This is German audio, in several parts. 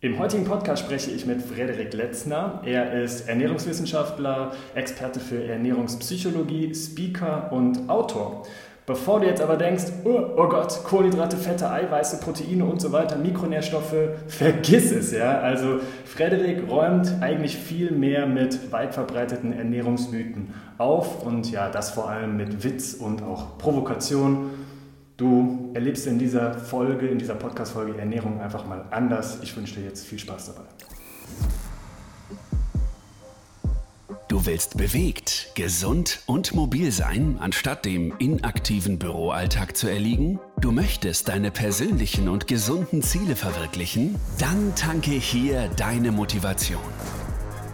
Im heutigen Podcast spreche ich mit Frederik Letzner. Er ist Ernährungswissenschaftler, Experte für Ernährungspsychologie, Speaker und Autor. Bevor du jetzt aber denkst, oh, oh, Gott, Kohlenhydrate, Fette, Eiweiße, Proteine und so weiter, Mikronährstoffe, vergiss es, ja. Also Frederik räumt eigentlich viel mehr mit weit verbreiteten Ernährungsmythen auf und ja, das vor allem mit Witz und auch Provokation. Du erlebst in dieser Folge, in dieser Podcast-Folge Ernährung einfach mal anders. Ich wünsche dir jetzt viel Spaß dabei. Du willst bewegt, gesund und mobil sein, anstatt dem inaktiven Büroalltag zu erliegen? Du möchtest deine persönlichen und gesunden Ziele verwirklichen? Dann tanke hier deine Motivation.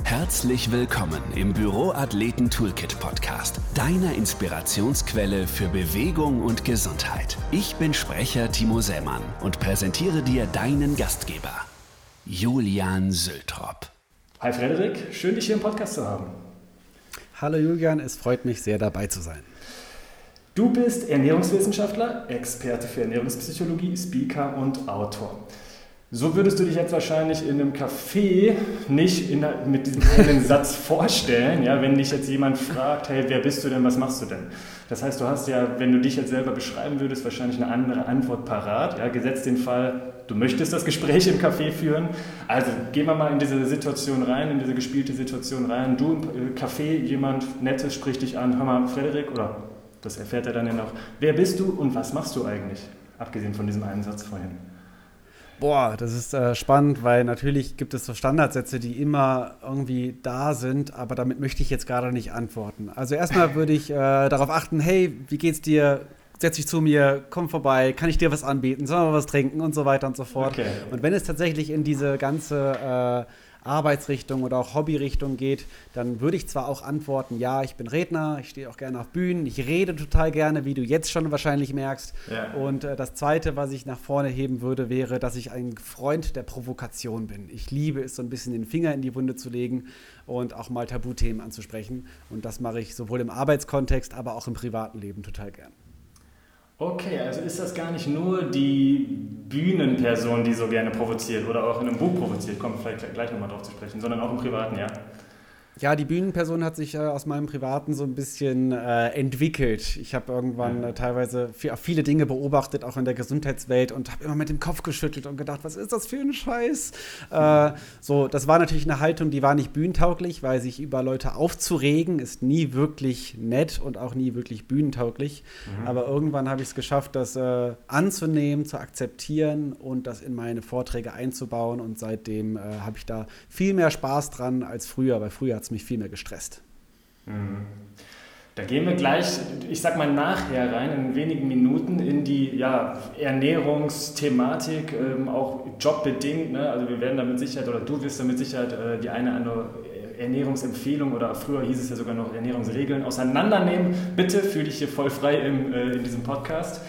Herzlich willkommen im Büroathleten Toolkit Podcast, deiner Inspirationsquelle für Bewegung und Gesundheit. Ich bin Sprecher Timo Sämann und präsentiere dir deinen Gastgeber, Julian Sültrop. Hi Frederik, schön dich hier im Podcast zu haben. Hallo Julian, es freut mich sehr dabei zu sein. Du bist Ernährungswissenschaftler, Experte für Ernährungspsychologie, Speaker und Autor. So würdest du dich jetzt wahrscheinlich in einem Café nicht in, mit diesem einen Satz vorstellen, ja, wenn dich jetzt jemand fragt, hey, wer bist du denn, was machst du denn? Das heißt, du hast ja, wenn du dich jetzt selber beschreiben würdest, wahrscheinlich eine andere Antwort parat. Ja, gesetzt den Fall, du möchtest das Gespräch im Café führen. Also gehen wir mal in diese Situation rein, in diese gespielte Situation rein. Du im Café, jemand Nettes spricht dich an, hör mal, Frederik, oder das erfährt er dann ja noch. Wer bist du und was machst du eigentlich? Abgesehen von diesem einen Satz vorhin. Boah, das ist äh, spannend, weil natürlich gibt es so Standardsätze, die immer irgendwie da sind, aber damit möchte ich jetzt gerade nicht antworten. Also erstmal würde ich äh, darauf achten, hey, wie geht's dir? Setz dich zu mir, komm vorbei, kann ich dir was anbieten, sollen wir was trinken und so weiter und so fort. Okay. Und wenn es tatsächlich in diese ganze äh, Arbeitsrichtung oder auch Hobbyrichtung geht, dann würde ich zwar auch antworten, ja, ich bin Redner, ich stehe auch gerne auf Bühnen, ich rede total gerne, wie du jetzt schon wahrscheinlich merkst. Ja. Und äh, das Zweite, was ich nach vorne heben würde, wäre, dass ich ein Freund der Provokation bin. Ich liebe es, so ein bisschen den Finger in die Wunde zu legen und auch mal Tabuthemen anzusprechen. Und das mache ich sowohl im Arbeitskontext, aber auch im privaten Leben total gern. Okay, also ist das gar nicht nur die Bühnenperson, die so gerne provoziert oder auch in einem Buch provoziert, kommt vielleicht gleich nochmal drauf zu sprechen, sondern auch im Privaten, ja? Ja, die Bühnenperson hat sich äh, aus meinem Privaten so ein bisschen äh, entwickelt. Ich habe irgendwann äh, teilweise viele Dinge beobachtet, auch in der Gesundheitswelt, und habe immer mit dem Kopf geschüttelt und gedacht, was ist das für ein Scheiß? Äh, so, das war natürlich eine Haltung, die war nicht bühnentauglich, weil sich über Leute aufzuregen ist nie wirklich nett und auch nie wirklich bühnentauglich. Mhm. Aber irgendwann habe ich es geschafft, das äh, anzunehmen, zu akzeptieren und das in meine Vorträge einzubauen. Und seitdem äh, habe ich da viel mehr Spaß dran als früher, weil früher es mich viel mehr gestresst. Mhm. Da gehen wir gleich, ich sag mal nachher rein, in wenigen Minuten in die ja, Ernährungsthematik, ähm, auch jobbedingt. Ne? Also wir werden da mit Sicherheit, oder du wirst da mit Sicherheit äh, die eine oder andere Ernährungsempfehlung oder früher hieß es ja sogar noch Ernährungsregeln auseinandernehmen. Bitte fühle dich hier voll frei im, äh, in diesem Podcast.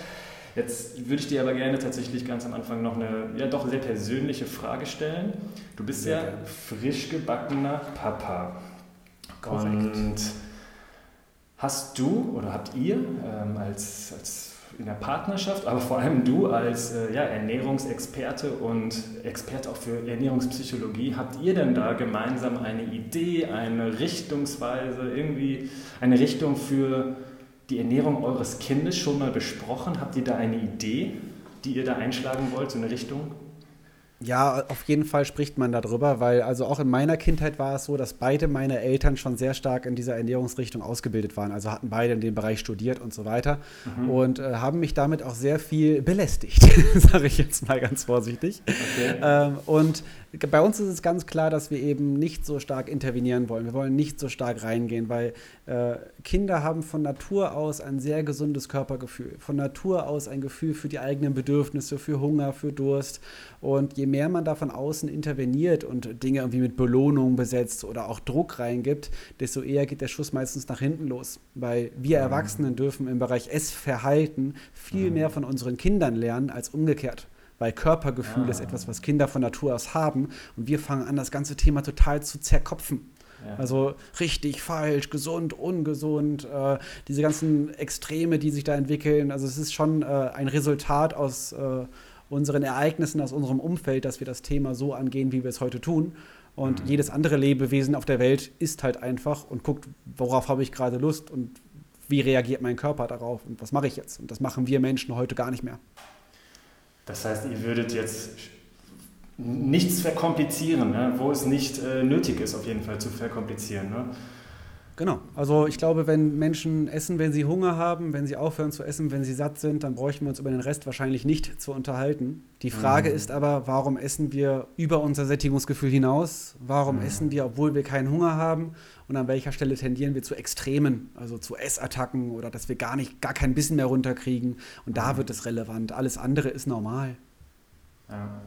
Jetzt würde ich dir aber gerne tatsächlich ganz am Anfang noch eine ja doch sehr persönliche Frage stellen. Du bist sehr ja gerne. frisch gebackener Papa. Korrekt. Und hast du oder habt ihr ähm, als, als in der Partnerschaft, aber vor allem du als äh, ja, Ernährungsexperte und Experte auch für Ernährungspsychologie, habt ihr denn da gemeinsam eine Idee, eine Richtungsweise, irgendwie eine Richtung für die Ernährung eures Kindes schon mal besprochen? Habt ihr da eine Idee, die ihr da einschlagen wollt, so eine Richtung? Ja, auf jeden Fall spricht man darüber, weil also auch in meiner Kindheit war es so, dass beide meine Eltern schon sehr stark in dieser Ernährungsrichtung ausgebildet waren. Also hatten beide in dem Bereich studiert und so weiter mhm. und äh, haben mich damit auch sehr viel belästigt, sage ich jetzt mal ganz vorsichtig. Okay. Ähm, und bei uns ist es ganz klar, dass wir eben nicht so stark intervenieren wollen. Wir wollen nicht so stark reingehen, weil äh, Kinder haben von Natur aus ein sehr gesundes Körpergefühl, von Natur aus ein Gefühl für die eigenen Bedürfnisse, für Hunger, für Durst. Und je mehr man da von außen interveniert und Dinge irgendwie mit Belohnung besetzt oder auch Druck reingibt, desto eher geht der Schuss meistens nach hinten los. Weil wir mhm. Erwachsenen dürfen im Bereich Essverhalten viel mhm. mehr von unseren Kindern lernen als umgekehrt weil Körpergefühl ja. ist etwas, was Kinder von Natur aus haben und wir fangen an, das ganze Thema total zu zerkopfen. Ja. Also richtig, falsch, gesund, ungesund, äh, diese ganzen Extreme, die sich da entwickeln. Also es ist schon äh, ein Resultat aus äh, unseren Ereignissen aus unserem Umfeld, dass wir das Thema so angehen, wie wir es heute tun. Und mhm. jedes andere Lebewesen auf der Welt isst halt einfach und guckt, worauf habe ich gerade Lust und wie reagiert mein Körper darauf und was mache ich jetzt. Und das machen wir Menschen heute gar nicht mehr. Das heißt, ihr würdet jetzt nichts verkomplizieren, ne? wo es nicht äh, nötig ist, auf jeden Fall zu verkomplizieren. Ne? Genau. Also ich glaube, wenn Menschen essen, wenn sie Hunger haben, wenn sie aufhören zu essen, wenn sie satt sind, dann bräuchten wir uns über den Rest wahrscheinlich nicht zu unterhalten. Die Frage mhm. ist aber, warum essen wir über unser Sättigungsgefühl hinaus? Warum mhm. essen wir, obwohl wir keinen Hunger haben? Und an welcher Stelle tendieren wir zu Extremen, also zu Essattacken oder dass wir gar nicht, gar kein Bissen mehr runterkriegen? Und da mhm. wird es relevant. Alles andere ist normal. Ja.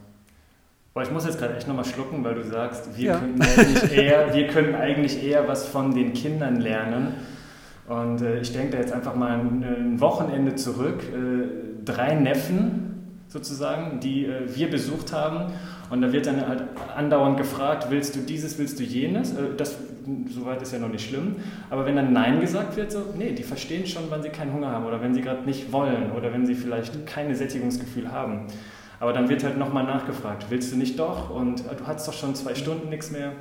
Boah, ich muss jetzt gerade echt nochmal schlucken, weil du sagst, wir, ja. können eigentlich eher, wir können eigentlich eher was von den Kindern lernen. Und äh, ich denke da jetzt einfach mal ein, ein Wochenende zurück. Äh, drei Neffen sozusagen, die äh, wir besucht haben. Und da wird dann halt andauernd gefragt, willst du dieses, willst du jenes? Äh, das, soweit ist ja noch nicht schlimm. Aber wenn dann Nein gesagt wird, so, nee, die verstehen schon, wann sie keinen Hunger haben oder wenn sie gerade nicht wollen oder wenn sie vielleicht keine Sättigungsgefühl haben. Aber dann wird halt nochmal nachgefragt, willst du nicht doch? Und äh, du hast doch schon zwei Stunden nichts mehr.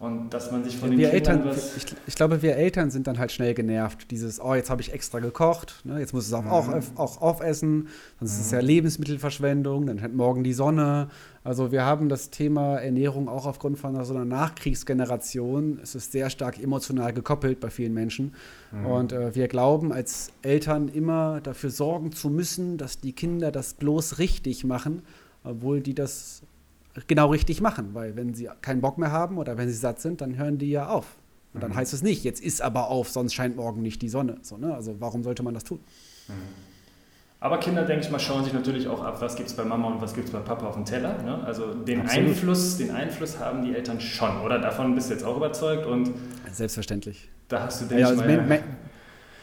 Und dass man sich von wir den Kindern Eltern. Ich, ich, glaube, wir Eltern sind dann halt schnell genervt. Dieses, oh, jetzt habe ich extra gekocht, ne, jetzt muss es auch, mhm. auch, auch aufessen, sonst mhm. ist es ja mhm. Lebensmittelverschwendung, dann hat morgen die Sonne. Also wir haben das Thema Ernährung auch aufgrund von so einer Nachkriegsgeneration, es ist sehr stark emotional gekoppelt bei vielen Menschen. Mhm. Und äh, wir glauben als Eltern immer dafür sorgen zu müssen, dass die Kinder das bloß richtig machen, obwohl die das genau richtig machen, weil wenn sie keinen Bock mehr haben oder wenn sie satt sind, dann hören die ja auf. Und dann mhm. heißt es nicht, jetzt ist aber auf, sonst scheint morgen nicht die Sonne. So, ne? Also warum sollte man das tun? Mhm. Aber Kinder, denke ich mal, schauen sich natürlich auch ab, was gibt es bei Mama und was gibt es bei Papa auf dem Teller. Ne? Also den Einfluss, den Einfluss haben die Eltern schon, oder? Davon bist du jetzt auch überzeugt und Selbstverständlich. Da hast du, denke ja, also ich mal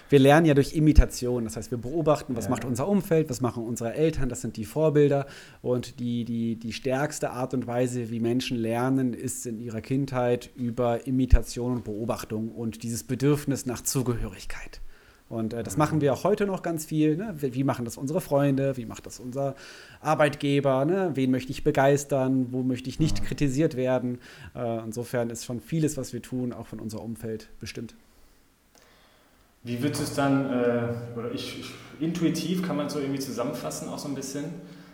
wir lernen ja durch Imitation. Das heißt, wir beobachten, was ja. macht unser Umfeld, was machen unsere Eltern, das sind die Vorbilder. Und die, die, die stärkste Art und Weise, wie Menschen lernen, ist in ihrer Kindheit über Imitation und Beobachtung und dieses Bedürfnis nach Zugehörigkeit. Und äh, das mhm. machen wir auch heute noch ganz viel. Ne? Wie, wie, machen das unsere Freunde? Wie macht das unser Arbeitgeber? Ne? Wen möchte ich begeistern? Wo möchte ich nicht kritisiert werden? Äh, insofern ist schon vieles, was wir tun, auch von unserem Umfeld bestimmt. Wie wird es dann, äh, oder ich, intuitiv kann man es so irgendwie zusammenfassen, auch so ein bisschen,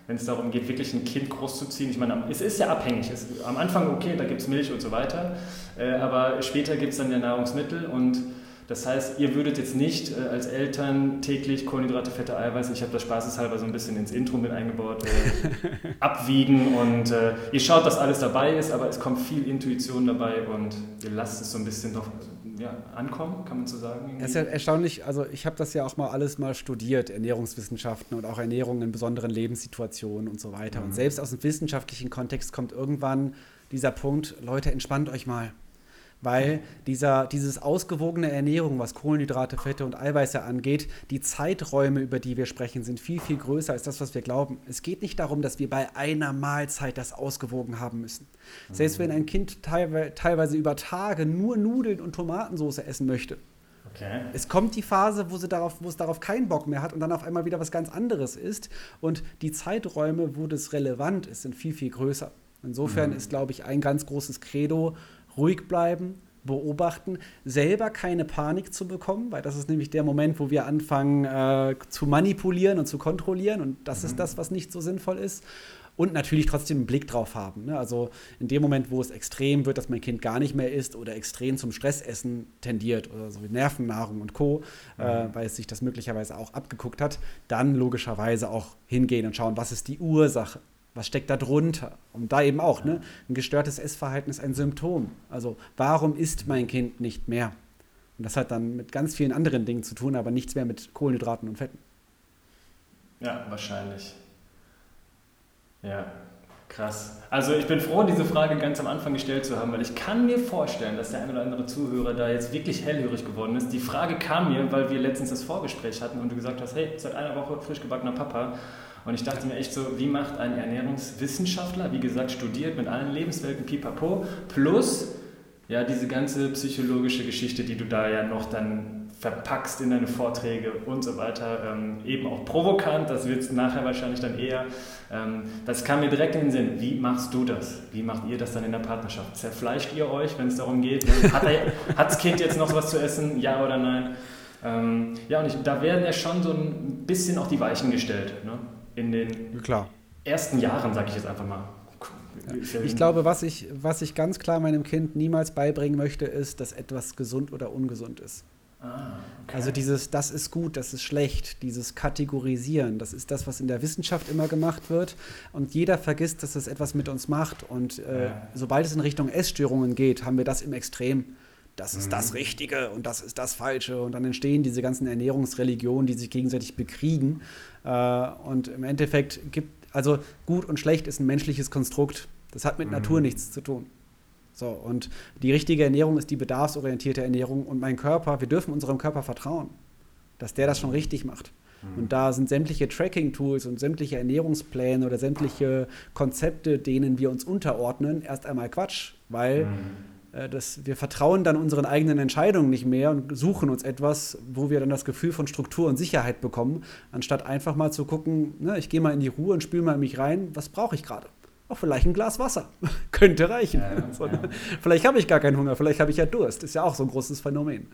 wenn es darum geht, wirklich ein Kind großzuziehen. Ich meine, es ist ja abhängig. Es, am Anfang, okay, da gibt es Milch und so weiter, äh, aber später gibt es dann ja Nahrungsmittel und das heißt, ihr würdet jetzt nicht äh, als Eltern täglich Kohlenhydrate, Fette, Eiweiß, ich habe das spaßeshalber so ein bisschen ins Intro mit eingebaut, äh, abwiegen und äh, ihr schaut, dass alles dabei ist, aber es kommt viel Intuition dabei und ihr lasst es so ein bisschen doch ja, ankommen, kann man so sagen. Es ist ja erstaunlich, also ich habe das ja auch mal alles mal studiert, Ernährungswissenschaften und auch Ernährung in besonderen Lebenssituationen und so weiter. Mhm. Und selbst aus dem wissenschaftlichen Kontext kommt irgendwann dieser Punkt, Leute, entspannt euch mal weil dieser, dieses ausgewogene Ernährung, was Kohlenhydrate, Fette und Eiweiße angeht, die Zeiträume, über die wir sprechen, sind viel, viel größer als das, was wir glauben. Es geht nicht darum, dass wir bei einer Mahlzeit das ausgewogen haben müssen. Mhm. Selbst wenn ein Kind teilweise über Tage nur Nudeln und Tomatensauce essen möchte, Okay. Es kommt die Phase, wo, sie darauf, wo es darauf keinen Bock mehr hat und dann auf einmal wieder was ganz anderes ist. Und die Zeiträume, wo das relevant ist, sind viel, viel größer. Insofern mhm. ist, glaube ich, ein ganz großes Credo, ruhig bleiben, beobachten, selber keine Panik zu bekommen, weil das ist nämlich der Moment, wo wir anfangen äh, zu manipulieren und zu kontrollieren und das mhm. ist das, was nicht so sinnvoll ist. Und natürlich trotzdem einen Blick drauf haben. Ne? Also in dem Moment, wo es extrem wird, dass mein Kind gar nicht mehr isst oder extrem zum Stressessen tendiert oder so wie Nervennahrung und Co., äh, mhm. äh, weil es sich das möglicherweise auch abgeguckt hat, dann logischerweise auch hingehen und schauen, was ist die Ursache. Was steckt da drunter? Und da eben auch, ne? Ein gestörtes Essverhalten ist ein Symptom. Also, warum isst mein Kind nicht mehr? Und das hat dann mit ganz vielen anderen Dingen zu tun, aber nichts mehr mit Kohlenhydraten und Fetten. Ja, wahrscheinlich. Ja, krass. Also ich bin froh, diese Frage ganz am Anfang gestellt zu haben, weil ich kann mir vorstellen, dass der ein oder andere Zuhörer da jetzt wirklich hellhörig geworden ist. Die Frage kam mir, weil wir letztens das Vorgespräch hatten und du gesagt hast, hey, seit einer Woche frisch gebackener Papa und ich dachte mir echt so, wie macht ein Ernährungswissenschaftler, wie gesagt, studiert mit allen Lebenswelten, pipapo, plus ja diese ganze psychologische Geschichte, die du da ja noch dann verpackst in deine Vorträge und so weiter. Ähm, eben auch provokant, das wird es nachher wahrscheinlich dann eher. Ähm, das kam mir direkt in den Sinn. Wie machst du das? Wie macht ihr das dann in der Partnerschaft? Zerfleischt ihr euch, wenn es darum geht? Hat, das Kind jetzt noch was zu essen? Ja oder nein? Ähm, ja, und ich, da werden ja schon so ein bisschen auch die Weichen gestellt. Ne? In den Klar. ersten Jahren, sage ich jetzt einfach mal. Ich glaube, was ich, was ich ganz klar meinem Kind niemals beibringen möchte, ist, dass etwas gesund oder ungesund ist. Ah, okay. Also dieses, das ist gut, das ist schlecht, dieses Kategorisieren, das ist das, was in der Wissenschaft immer gemacht wird. Und jeder vergisst, dass das etwas mit uns macht. Und äh, ja. sobald es in Richtung Essstörungen geht, haben wir das im Extrem. Das ist mhm. das Richtige und das ist das Falsche. Und dann entstehen diese ganzen Ernährungsreligionen, die sich gegenseitig bekriegen. Äh, und im Endeffekt gibt, also gut und schlecht ist ein menschliches Konstrukt. Das hat mit mhm. Natur nichts zu tun. So, und die richtige Ernährung ist die bedarfsorientierte Ernährung. Und mein Körper, wir dürfen unserem Körper vertrauen, dass der das schon richtig macht. Mhm. Und da sind sämtliche Tracking-Tools und sämtliche Ernährungspläne oder sämtliche Konzepte, denen wir uns unterordnen, erst einmal Quatsch, weil mhm. Äh, das, wir vertrauen dann unseren eigenen Entscheidungen nicht mehr und suchen uns etwas, wo wir dann das Gefühl von Struktur und Sicherheit bekommen, anstatt einfach mal zu gucken, ne, ich gehe mal in die Ruhe und spüle mal in mich rein, was brauche ich gerade? auch vielleicht ein Glas Wasser. Könnte reichen. Ja, so, ja. Vielleicht habe ich gar keinen Hunger, vielleicht habe ich ja Durst. Ist ja auch so ein großes Phänomen.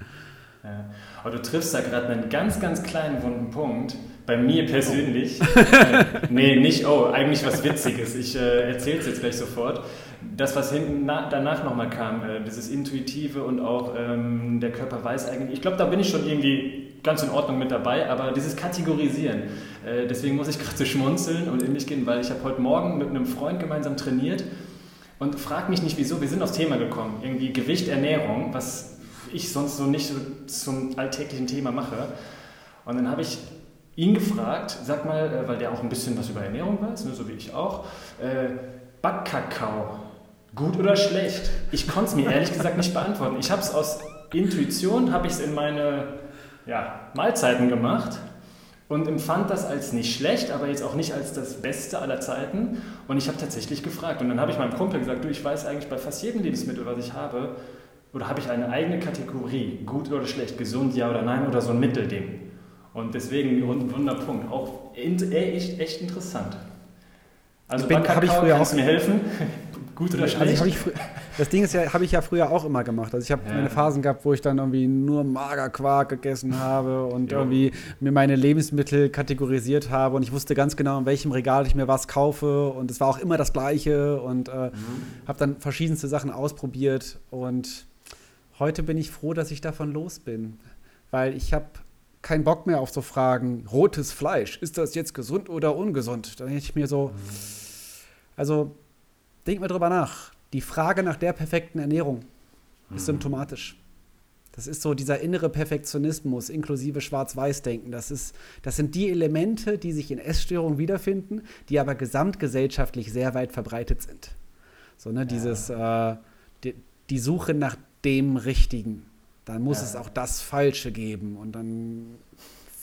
Ja. Aber du triffst da gerade einen ganz, ganz kleinen wunden Punkt. Bei mir persönlich. Oh. äh, nee, nicht, oh, eigentlich was Witziges. Ich äh, erzähle es jetzt gleich sofort. Das, was hinten danach nochmal kam, äh, dieses Intuitive und auch ähm, der Körper weiß eigentlich, ich glaube, da bin ich schon irgendwie ganz in Ordnung mit dabei, aber dieses Kategorisieren, äh, deswegen muss ich gerade so schmunzeln und in mich gehen, weil ich habe heute Morgen mit einem Freund gemeinsam trainiert und frag mich nicht wieso, wir sind aufs Thema gekommen, irgendwie Gewicht, Ernährung, was ich sonst so nicht so zum alltäglichen Thema mache. Und dann habe ich ihn gefragt, sag mal, äh, weil der auch ein bisschen was über Ernährung weiß, ne, so wie ich auch, äh, Backkakao, gut oder schlecht? Ich konnte es mir ehrlich gesagt nicht beantworten. Ich habe es aus Intuition, habe ich es in meine ja, Mahlzeiten gemacht und empfand das als nicht schlecht, aber jetzt auch nicht als das Beste aller Zeiten. Und ich habe tatsächlich gefragt. Und dann habe ich meinem Kumpel gesagt, du, ich weiß eigentlich bei fast jedem Lebensmittel, was ich habe, oder habe ich eine eigene Kategorie, gut oder schlecht, gesund, ja oder nein, oder so ein Mittelding. Und deswegen ein Wunderpunkt, auch echt, echt interessant. Also bin, Kakao, ich früher kannst auch, mir helfen? Gut oder schlecht? Also das Ding ist ja, habe ich ja früher auch immer gemacht. Also ich habe ja. meine Phasen gehabt, wo ich dann irgendwie nur Magerquark gegessen habe und ja. irgendwie mir meine Lebensmittel kategorisiert habe und ich wusste ganz genau, in welchem Regal ich mir was kaufe und es war auch immer das Gleiche und äh, mhm. habe dann verschiedenste Sachen ausprobiert und heute bin ich froh, dass ich davon los bin, weil ich habe keinen Bock mehr auf so Fragen, rotes Fleisch, ist das jetzt gesund oder ungesund? Dann hätte ich mir so, mhm. also Denk mal drüber nach. Die Frage nach der perfekten Ernährung ist mhm. symptomatisch. Das ist so dieser innere Perfektionismus inklusive Schwarz-Weiß-Denken. Das, das sind die Elemente, die sich in Essstörungen wiederfinden, die aber gesamtgesellschaftlich sehr weit verbreitet sind. So, ne, ja. dieses, äh, die, die, Suche nach dem Richtigen. Dann muss ja. es auch das Falsche geben. Und dann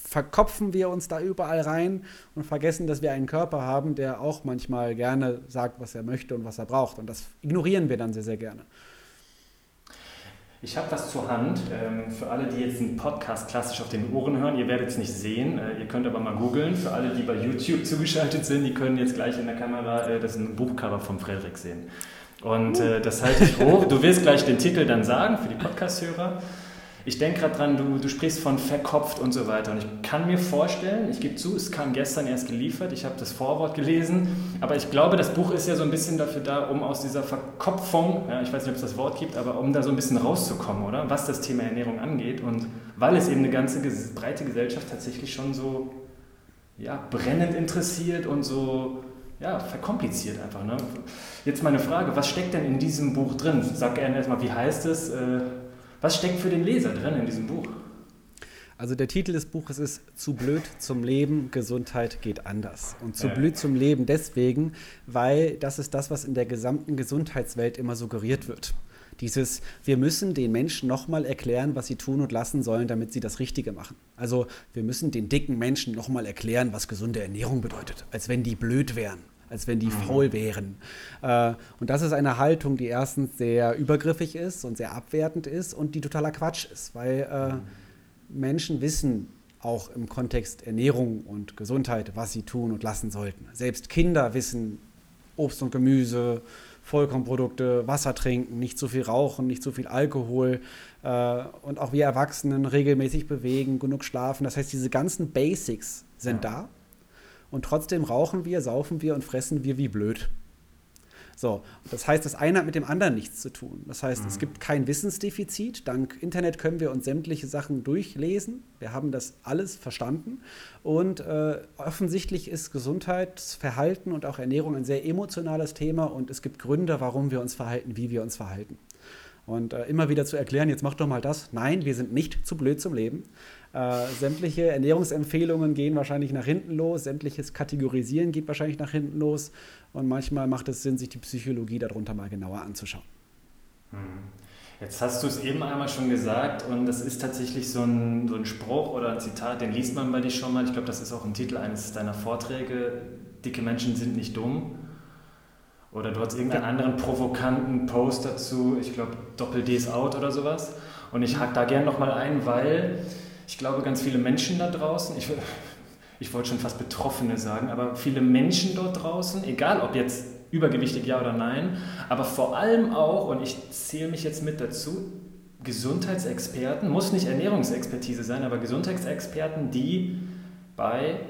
verkopfen wir uns da überall rein und vergessen, dass wir einen Körper haben, der auch manchmal gerne sagt, was er möchte und was er braucht. Und das ignorieren wir dann sehr, sehr gerne. Ich habe was zur Hand. Ähm, für alle, die jetzt einen Podcast klassisch auf den Ohren hören, ihr werdet es nicht sehen. Äh, ihr könnt aber mal googeln. Für alle, die bei YouTube zugeschaltet sind, die können jetzt gleich in der Kamera äh, das Buchcover von Frederik sehen. Und uh. das halte ich hoch. Du wirst gleich den Titel dann sagen für die Podcast-Hörer ich denke gerade dran, du, du sprichst von verkopft und so weiter. Und ich kann mir vorstellen, ich gebe zu, es kam gestern erst geliefert, ich habe das Vorwort gelesen, aber ich glaube, das Buch ist ja so ein bisschen dafür da, um aus dieser Verkopfung, ja, ich weiß nicht, ob es das Wort gibt, aber um da so ein bisschen rauszukommen, oder? Was das Thema Ernährung angeht. Und weil es eben eine ganze breite Gesellschaft tatsächlich schon so ja, brennend interessiert und so ja, verkompliziert einfach. Ne? Jetzt meine Frage, was steckt denn in diesem Buch drin? Sag gerne erstmal, wie heißt es? Äh, was steckt für den Leser drin in diesem Buch? Also der Titel des Buches ist Zu blöd zum Leben, Gesundheit geht anders. Und zu ja. blöd zum Leben deswegen, weil das ist das, was in der gesamten Gesundheitswelt immer suggeriert wird. Dieses, wir müssen den Menschen nochmal erklären, was sie tun und lassen sollen, damit sie das Richtige machen. Also wir müssen den dicken Menschen nochmal erklären, was gesunde Ernährung bedeutet, als wenn die blöd wären als wenn die mhm. faul wären. Äh, und das ist eine Haltung, die erstens sehr übergriffig ist und sehr abwertend ist und die totaler Quatsch ist, weil äh, Menschen wissen auch im Kontext Ernährung und Gesundheit, was sie tun und lassen sollten. Selbst Kinder wissen Obst und Gemüse, Vollkornprodukte, Wasser trinken, nicht zu viel rauchen, nicht zu viel Alkohol äh, und auch wir Erwachsenen regelmäßig bewegen, genug schlafen. Das heißt, diese ganzen Basics sind ja. da und trotzdem rauchen wir, saufen wir und fressen wir wie blöd. So, das heißt, das eine hat mit dem anderen nichts zu tun. Das heißt, mhm. es gibt kein Wissensdefizit. Dank Internet können wir uns sämtliche Sachen durchlesen. Wir haben das alles verstanden. Und äh, offensichtlich ist Gesundheitsverhalten und auch Ernährung ein sehr emotionales Thema und es gibt Gründe, warum wir uns verhalten, wie wir uns verhalten. Und äh, immer wieder zu erklären, jetzt mach doch mal das. Nein, wir sind nicht zu blöd zum Leben. Äh, sämtliche Ernährungsempfehlungen gehen wahrscheinlich nach hinten los, sämtliches Kategorisieren geht wahrscheinlich nach hinten los und manchmal macht es Sinn, sich die Psychologie darunter mal genauer anzuschauen. Hm. Jetzt hast du es eben einmal schon gesagt und das ist tatsächlich so ein, so ein Spruch oder ein Zitat, den liest man bei dir schon mal. Ich glaube, das ist auch ein Titel eines deiner Vorträge. Dicke Menschen sind nicht dumm. Oder du hast irgendeinen anderen provokanten Post dazu, ich glaube Doppel-D ist out oder sowas. Und ich hake da gerne nochmal ein, weil ich glaube, ganz viele Menschen da draußen, ich, ich wollte schon fast Betroffene sagen, aber viele Menschen dort draußen, egal ob jetzt übergewichtig ja oder nein, aber vor allem auch, und ich zähle mich jetzt mit dazu, Gesundheitsexperten, muss nicht Ernährungsexpertise sein, aber Gesundheitsexperten, die bei,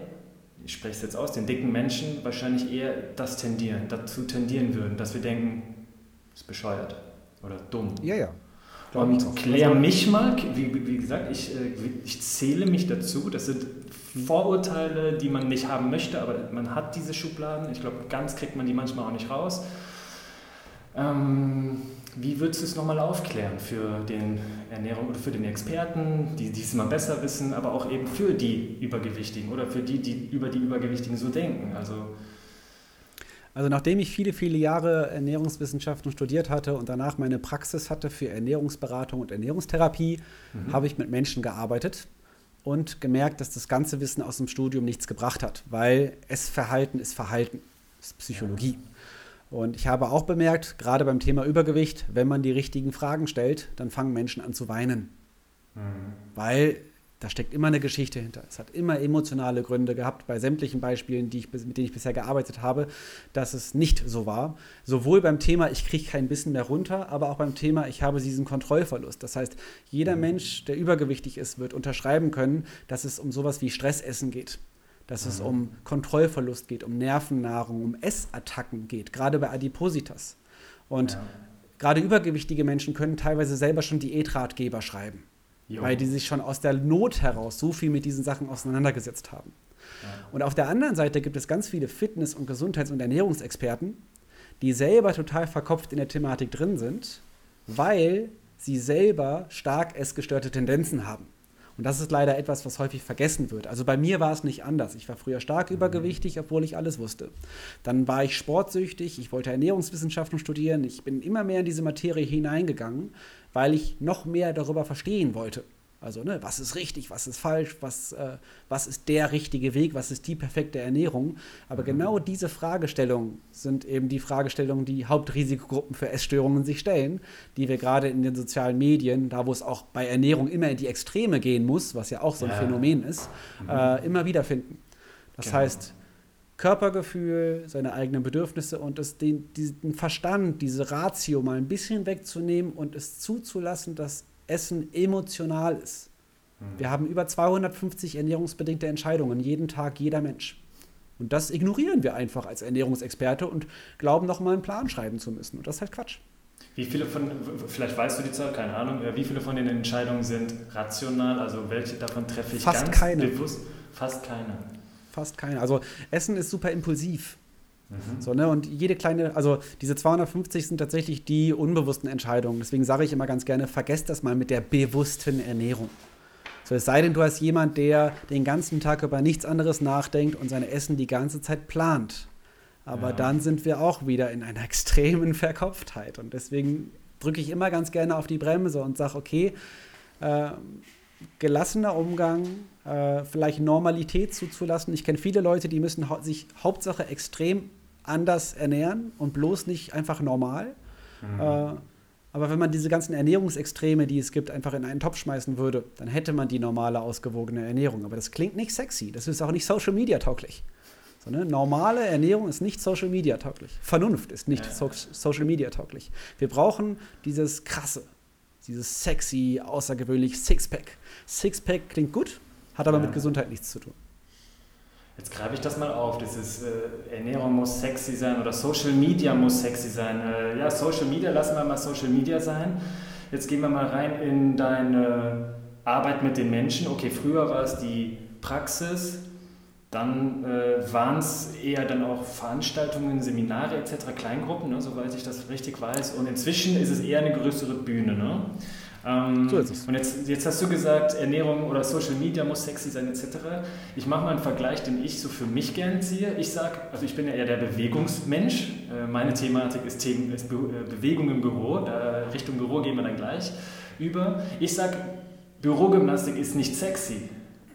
ich spreche es jetzt aus, den dicken Menschen wahrscheinlich eher das tendieren, dazu tendieren würden, dass wir denken, ist bescheuert oder dumm. Ja, ja. Und klär also mich mal, wie, wie gesagt, ich, äh, ich zähle mich dazu. Das sind Vorurteile, die man nicht haben möchte, aber man hat diese Schubladen. Ich glaube, ganz kriegt man die manchmal auch nicht raus. Ähm, wie würdest du es nochmal aufklären für den Ernährung oder für den Experten, die dies mal besser wissen, aber auch eben für die Übergewichtigen oder für die, die über die Übergewichtigen so denken? Also also nachdem ich viele, viele Jahre Ernährungswissenschaften studiert hatte und danach meine Praxis hatte für Ernährungsberatung und Ernährungstherapie, mhm. habe ich mit Menschen gearbeitet und gemerkt, dass das ganze Wissen aus dem Studium nichts gebracht hat, weil es Verhalten ist Verhalten, ist Psychologie. Ja. Und ich habe auch bemerkt, gerade beim Thema Übergewicht, wenn man die richtigen Fragen stellt, dann fangen Menschen an zu weinen. Mhm. Weil da steckt immer eine Geschichte hinter. Es hat immer emotionale Gründe gehabt, bei sämtlichen Beispielen, die ich, mit denen ich bisher gearbeitet habe, dass es nicht so war. Sowohl beim Thema, ich kriege kein Bissen mehr runter, aber auch beim Thema, ich habe diesen Kontrollverlust. Das heißt, jeder mhm. Mensch, der übergewichtig ist, wird unterschreiben können, dass es um sowas wie Stressessen geht. Dass mhm. es um Kontrollverlust geht, um Nervennahrung, um Essattacken geht, gerade bei Adipositas. Und ja. gerade übergewichtige Menschen können teilweise selber schon Diätratgeber schreiben. Jo. Weil die sich schon aus der Not heraus so viel mit diesen Sachen auseinandergesetzt haben. Ja. Und auf der anderen Seite gibt es ganz viele Fitness- und Gesundheits- und Ernährungsexperten, die selber total verkopft in der Thematik drin sind, weil sie selber stark essgestörte Tendenzen haben. Und das ist leider etwas, was häufig vergessen wird. Also bei mir war es nicht anders. Ich war früher stark mhm. übergewichtig, obwohl ich alles wusste. Dann war ich sportsüchtig, ich wollte Ernährungswissenschaften studieren, ich bin immer mehr in diese Materie hineingegangen, weil ich noch mehr darüber verstehen wollte. Also, ne, was ist richtig, was ist falsch, was, äh, was ist der richtige Weg, was ist die perfekte Ernährung. Aber mhm. genau diese Fragestellungen sind eben die Fragestellungen, die Hauptrisikogruppen für Essstörungen sich stellen, die wir gerade in den sozialen Medien, da wo es auch bei Ernährung immer in die Extreme gehen muss, was ja auch so ein ja. Phänomen ist, mhm. äh, immer wieder finden. Das genau. heißt, Körpergefühl, seine eigenen Bedürfnisse und es den, diesen Verstand, diese Ratio mal ein bisschen wegzunehmen und es zuzulassen, dass Essen emotional ist. Mhm. Wir haben über 250 ernährungsbedingte Entscheidungen, jeden Tag, jeder Mensch. Und das ignorieren wir einfach als Ernährungsexperte und glauben noch mal einen Plan schreiben zu müssen. Und das ist halt Quatsch. Wie viele von, vielleicht weißt du die Zahl, keine Ahnung, wie viele von den Entscheidungen sind rational, also welche davon treffe ich Fast ganz keine. bewusst? Fast keine fast keine. Also Essen ist super impulsiv. Mhm. So, ne? Und jede kleine, also diese 250 sind tatsächlich die unbewussten Entscheidungen. Deswegen sage ich immer ganz gerne, vergesst das mal mit der bewussten Ernährung. So, es sei denn, du hast jemand, der den ganzen Tag über nichts anderes nachdenkt und sein Essen die ganze Zeit plant. Aber ja. dann sind wir auch wieder in einer extremen Verkopftheit. Und deswegen drücke ich immer ganz gerne auf die Bremse und sage, okay, äh, gelassener Umgang, äh, vielleicht Normalität zuzulassen. Ich kenne viele Leute, die müssen hau sich Hauptsache extrem anders ernähren und bloß nicht einfach normal. Mhm. Äh, Aber wenn man diese ganzen Ernährungsextreme, die es gibt, einfach in einen Topf schmeißen würde, dann hätte man die normale, ausgewogene Ernährung. Aber das klingt nicht sexy. Das ist auch nicht Social Media tauglich. So, ne? Normale Ernährung ist nicht Social Media tauglich. Vernunft ist nicht ja. so Social Media tauglich. Wir brauchen dieses krasse, dieses sexy, außergewöhnlich Sixpack. Sixpack klingt gut, hat aber ja. mit Gesundheit nichts zu tun. Jetzt greife ich das mal auf. Dieses äh, Ernährung muss sexy sein oder Social Media muss sexy sein. Äh, ja, Social Media, lassen wir mal Social Media sein. Jetzt gehen wir mal rein in deine Arbeit mit den Menschen. Okay, früher war es die Praxis, dann äh, waren es eher dann auch Veranstaltungen, Seminare etc., Kleingruppen, ne, soweit ich das richtig weiß. Und inzwischen ist es eher eine größere Bühne. Ne? Ähm, so ist es. Und jetzt, jetzt hast du gesagt, Ernährung oder Social Media muss sexy sein etc. Ich mache mal einen Vergleich, den ich so für mich gern ziehe. Ich sage, also ich bin ja eher der Bewegungsmensch. Äh, meine Thematik ist, Themen, ist Be äh, Bewegung im Büro. Da, Richtung Büro gehen wir dann gleich über. Ich sage, Bürogymnastik ist nicht sexy.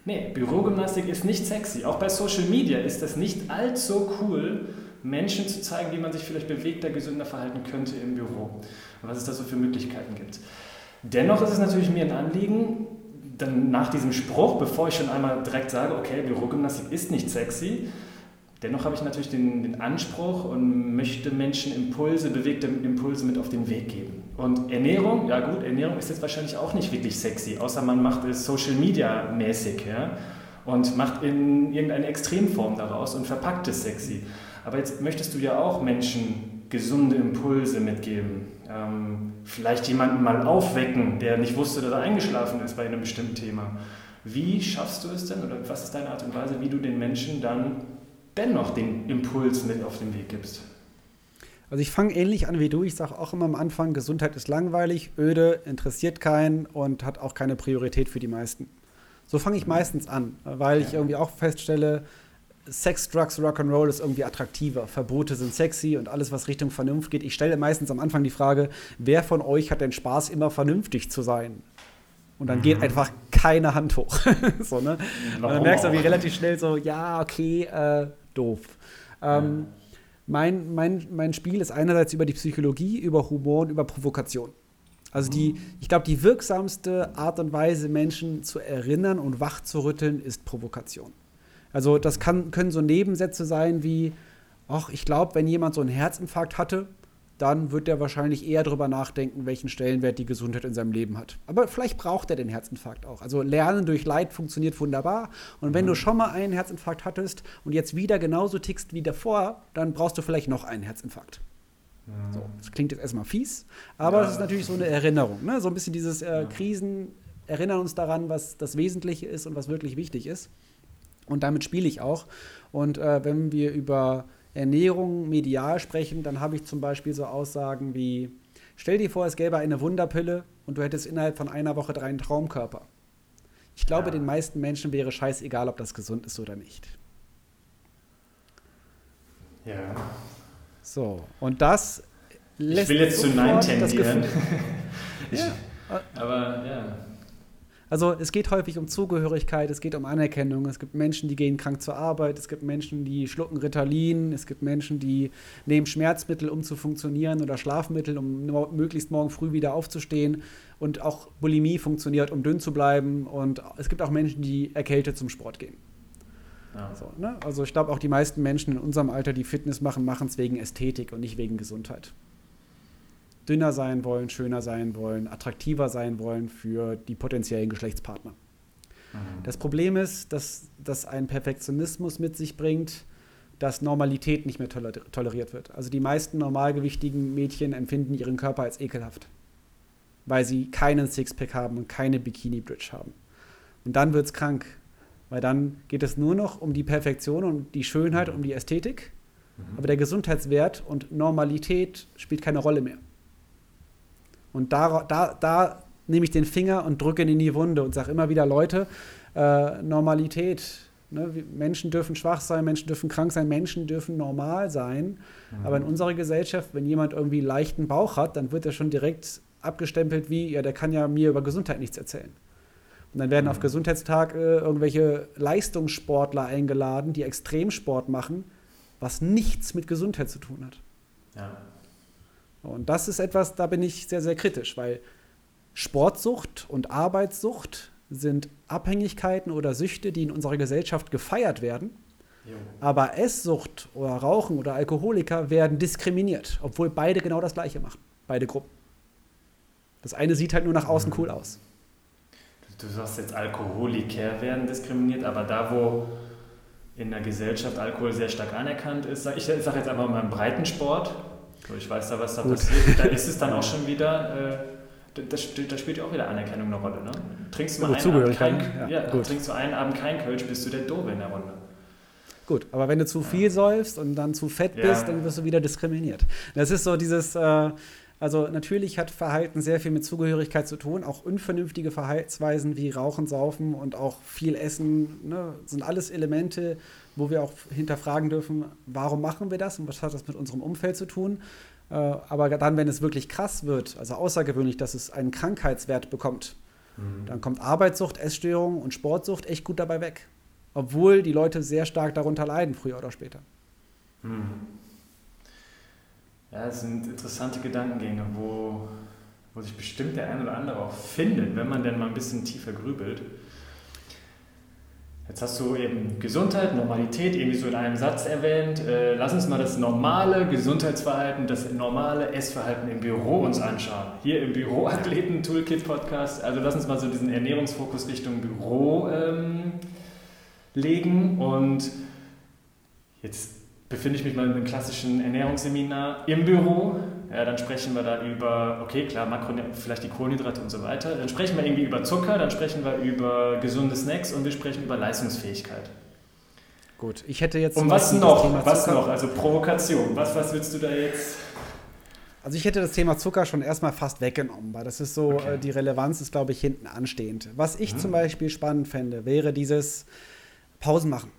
Nee, Bürogymnastik ist nicht sexy. Auch bei Social Media ist das nicht allzu cool, Menschen zu zeigen, wie man sich vielleicht bewegter, gesünder verhalten könnte im Büro. Und was es da so für Möglichkeiten gibt. Dennoch ist es natürlich mir ein Anliegen, dann nach diesem Spruch, bevor ich schon einmal direkt sage, okay, Bürogymnastik ist nicht sexy, dennoch habe ich natürlich den, den Anspruch und möchte Menschen Impulse, bewegte Impulse mit auf den Weg geben. Und Ernährung, ja gut, Ernährung ist jetzt wahrscheinlich auch nicht wirklich sexy, außer man macht es Social Media mäßig ja, und macht in irgendeine Extremform daraus und verpackt es sexy. Aber jetzt möchtest du ja auch Menschen gesunde Impulse mitgeben ähm, vielleicht jemanden mal aufwecken, der nicht wusste, dass er eingeschlafen ist bei einem bestimmten Thema. Wie schaffst du es denn oder was ist deine Art und Weise, wie du den Menschen dann dennoch den Impuls mit auf den Weg gibst? Also ich fange ähnlich an wie du. Ich sage auch immer am Anfang, Gesundheit ist langweilig, öde, interessiert keinen und hat auch keine Priorität für die meisten. So fange ich meistens an, weil ich irgendwie auch feststelle, Sex, Drugs, Rock'n'Roll ist irgendwie attraktiver. Verbote sind sexy und alles, was Richtung Vernunft geht. Ich stelle meistens am Anfang die Frage, wer von euch hat den Spaß, immer vernünftig zu sein? Und dann mhm. geht einfach keine Hand hoch. so, ne? Und dann merkst du wie relativ schnell so, ja, okay, äh, doof. Ähm, mein, mein, mein Spiel ist einerseits über die Psychologie, über Humor und über Provokation. Also die, ich glaube, die wirksamste Art und Weise, Menschen zu erinnern und wach zu rütteln, ist Provokation. Also das kann, können so Nebensätze sein wie, ach, ich glaube, wenn jemand so einen Herzinfarkt hatte, dann wird er wahrscheinlich eher darüber nachdenken, welchen Stellenwert die Gesundheit in seinem Leben hat. Aber vielleicht braucht er den Herzinfarkt auch. Also Lernen durch Leid funktioniert wunderbar. Und wenn mhm. du schon mal einen Herzinfarkt hattest und jetzt wieder genauso tickst wie davor, dann brauchst du vielleicht noch einen Herzinfarkt. Mhm. So, das klingt jetzt erstmal fies, aber es ja. ist natürlich so eine Erinnerung. Ne? So ein bisschen dieses äh, Krisen erinnern uns daran, was das Wesentliche ist und was wirklich wichtig ist. Und damit spiele ich auch. Und äh, wenn wir über Ernährung medial sprechen, dann habe ich zum Beispiel so Aussagen wie, stell dir vor, es gäbe eine Wunderpille und du hättest innerhalb von einer Woche drei Traumkörper. Ich glaube, ja. den meisten Menschen wäre scheißegal, ob das gesund ist oder nicht. Ja. So, und das lässt Ich will jetzt zu Nein tendieren. ich, ja. Aber ja. Also es geht häufig um Zugehörigkeit, es geht um Anerkennung. Es gibt Menschen, die gehen krank zur Arbeit, es gibt Menschen, die schlucken Ritalin, es gibt Menschen, die nehmen Schmerzmittel, um zu funktionieren oder Schlafmittel, um möglichst morgen früh wieder aufzustehen. Und auch Bulimie funktioniert, um dünn zu bleiben. Und es gibt auch Menschen, die erkältet zum Sport gehen. Ja. So, ne? Also ich glaube auch die meisten Menschen in unserem Alter, die Fitness machen, machen es wegen Ästhetik und nicht wegen Gesundheit dünner sein wollen, schöner sein wollen, attraktiver sein wollen für die potenziellen Geschlechtspartner. Mhm. Das Problem ist, dass das ein Perfektionismus mit sich bringt, dass Normalität nicht mehr toleriert wird. Also die meisten normalgewichtigen Mädchen empfinden ihren Körper als ekelhaft, weil sie keinen Sixpack haben und keine Bikini-Bridge haben. Und dann wird es krank, weil dann geht es nur noch um die Perfektion und die Schönheit, um die Ästhetik, mhm. aber der Gesundheitswert und Normalität spielt keine Rolle mehr. Und da, da, da nehme ich den Finger und drücke ihn in die Wunde und sage immer wieder, Leute, äh, Normalität. Ne? Menschen dürfen schwach sein, Menschen dürfen krank sein, Menschen dürfen normal sein. Mhm. Aber in unserer Gesellschaft, wenn jemand irgendwie leichten Bauch hat, dann wird er schon direkt abgestempelt wie, ja, der kann ja mir über Gesundheit nichts erzählen. Und dann werden mhm. auf Gesundheitstag äh, irgendwelche Leistungssportler eingeladen, die Extremsport machen, was nichts mit Gesundheit zu tun hat. Ja. Und das ist etwas, da bin ich sehr, sehr kritisch, weil Sportsucht und Arbeitssucht sind Abhängigkeiten oder Süchte, die in unserer Gesellschaft gefeiert werden. Aber Esssucht oder Rauchen oder Alkoholiker werden diskriminiert, obwohl beide genau das Gleiche machen, beide Gruppen. Das eine sieht halt nur nach außen mhm. cool aus. Du sagst jetzt, Alkoholiker werden diskriminiert, aber da, wo in der Gesellschaft Alkohol sehr stark anerkannt ist, ich sage jetzt einfach mal im Breitensport, so, ich weiß da, was da Gut. passiert, da ist es dann auch schon wieder, äh, da, da, spielt ja auch wieder Anerkennung eine Rolle. Ne? Trinkst du, mal einen Abend kein, ja, ja, trinkst du einen Abend kein Kölsch, bist du der Doofe in der Runde. Gut, aber wenn du zu viel säufst und dann zu fett bist, ja. dann wirst du wieder diskriminiert. Das ist so dieses, äh, also natürlich hat Verhalten sehr viel mit Zugehörigkeit zu tun. Auch unvernünftige Verhaltensweisen wie Rauchen, Saufen und auch viel Essen ne, sind alles Elemente, wo wir auch hinterfragen dürfen, warum machen wir das und was hat das mit unserem Umfeld zu tun. Äh, aber dann, wenn es wirklich krass wird, also außergewöhnlich, dass es einen Krankheitswert bekommt, mhm. dann kommt Arbeitssucht, Essstörung und Sportsucht echt gut dabei weg. Obwohl die Leute sehr stark darunter leiden, früher oder später. Mhm. Ja, es sind interessante Gedankengänge, wo, wo sich bestimmt der ein oder andere auch findet, wenn man denn mal ein bisschen tiefer grübelt. Jetzt hast du eben Gesundheit, Normalität irgendwie so in einem Satz erwähnt. Äh, lass uns mal das normale Gesundheitsverhalten, das normale Essverhalten im Büro uns anschauen. Hier im Büroathleten-Toolkit-Podcast. Also lass uns mal so diesen Ernährungsfokus Richtung Büro ähm, legen. Und jetzt befinde ich mich mal in einem klassischen Ernährungsseminar im Büro. Ja, dann sprechen wir da über, okay, klar, Makro, vielleicht die Kohlenhydrate und so weiter. Dann sprechen wir irgendwie über Zucker, dann sprechen wir über gesunde Snacks und wir sprechen über Leistungsfähigkeit. Gut, ich hätte jetzt. Und was noch? Was noch? Also Provokation. Was, was willst du da jetzt? Also ich hätte das Thema Zucker schon erstmal fast weggenommen, weil das ist so, okay. äh, die Relevanz ist, glaube ich, hinten anstehend. Was ich mhm. zum Beispiel spannend fände, wäre dieses Pausen machen.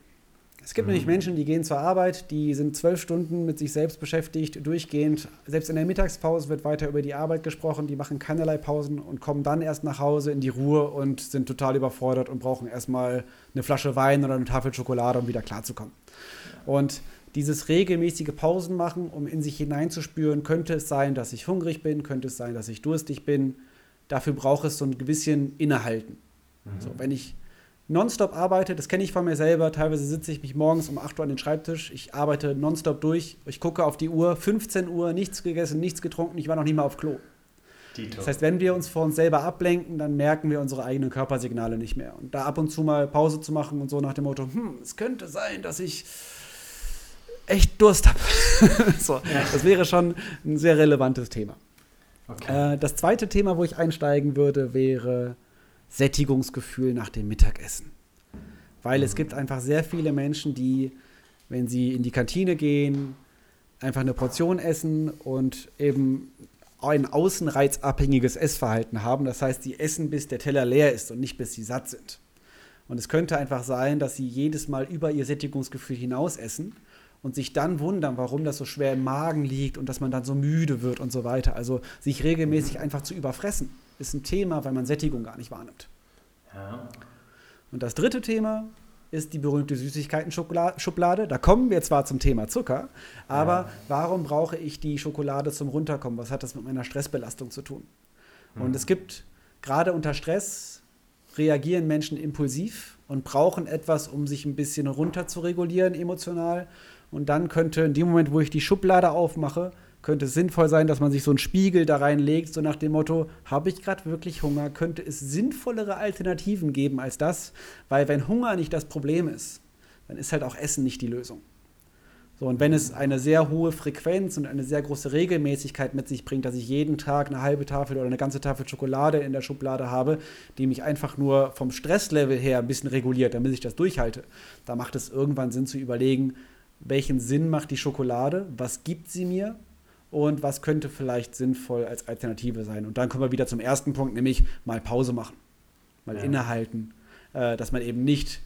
Es gibt mhm. nämlich Menschen, die gehen zur Arbeit, die sind zwölf Stunden mit sich selbst beschäftigt, durchgehend. Selbst in der Mittagspause wird weiter über die Arbeit gesprochen, die machen keinerlei Pausen und kommen dann erst nach Hause in die Ruhe und sind total überfordert und brauchen erstmal eine Flasche Wein oder eine Tafel Schokolade, um wieder klarzukommen. Und dieses regelmäßige Pausen machen, um in sich hineinzuspüren, könnte es sein, dass ich hungrig bin, könnte es sein, dass ich durstig bin. Dafür braucht es so ein bisschen Innehalten. Mhm. So, wenn ich nonstop arbeite, das kenne ich von mir selber. Teilweise sitze ich mich morgens um 8 Uhr an den Schreibtisch. Ich arbeite nonstop durch. Ich gucke auf die Uhr, 15 Uhr, nichts gegessen, nichts getrunken. Ich war noch nicht mal auf Klo. Dito. Das heißt, wenn wir uns vor uns selber ablenken, dann merken wir unsere eigenen Körpersignale nicht mehr. Und da ab und zu mal Pause zu machen und so nach dem Motto, hm, es könnte sein, dass ich echt Durst habe. so, ja. Das wäre schon ein sehr relevantes Thema. Okay. Äh, das zweite Thema, wo ich einsteigen würde, wäre Sättigungsgefühl nach dem Mittagessen. Weil es gibt einfach sehr viele Menschen, die, wenn sie in die Kantine gehen, einfach eine Portion essen und eben ein außenreizabhängiges Essverhalten haben. Das heißt, sie essen, bis der Teller leer ist und nicht bis sie satt sind. Und es könnte einfach sein, dass sie jedes Mal über ihr Sättigungsgefühl hinaus essen und sich dann wundern, warum das so schwer im Magen liegt und dass man dann so müde wird und so weiter. Also sich regelmäßig einfach zu überfressen ist ein Thema, weil man Sättigung gar nicht wahrnimmt. Ja. Und das dritte Thema ist die berühmte Süßigkeiten-Schublade. Da kommen wir zwar zum Thema Zucker, aber ja. warum brauche ich die Schokolade zum Runterkommen? Was hat das mit meiner Stressbelastung zu tun? Mhm. Und es gibt gerade unter Stress reagieren Menschen impulsiv und brauchen etwas, um sich ein bisschen runter zu regulieren emotional. Und dann könnte in dem Moment, wo ich die Schublade aufmache, könnte es sinnvoll sein, dass man sich so einen Spiegel da reinlegt, so nach dem Motto, habe ich gerade wirklich Hunger? Könnte es sinnvollere Alternativen geben als das? Weil wenn Hunger nicht das Problem ist, dann ist halt auch Essen nicht die Lösung. So, und wenn es eine sehr hohe Frequenz und eine sehr große Regelmäßigkeit mit sich bringt, dass ich jeden Tag eine halbe Tafel oder eine ganze Tafel Schokolade in der Schublade habe, die mich einfach nur vom Stresslevel her ein bisschen reguliert, damit ich das durchhalte, da macht es irgendwann Sinn zu überlegen, welchen Sinn macht die Schokolade, was gibt sie mir und was könnte vielleicht sinnvoll als Alternative sein. Und dann kommen wir wieder zum ersten Punkt, nämlich mal Pause machen, mal ja. innehalten, äh, dass man eben nicht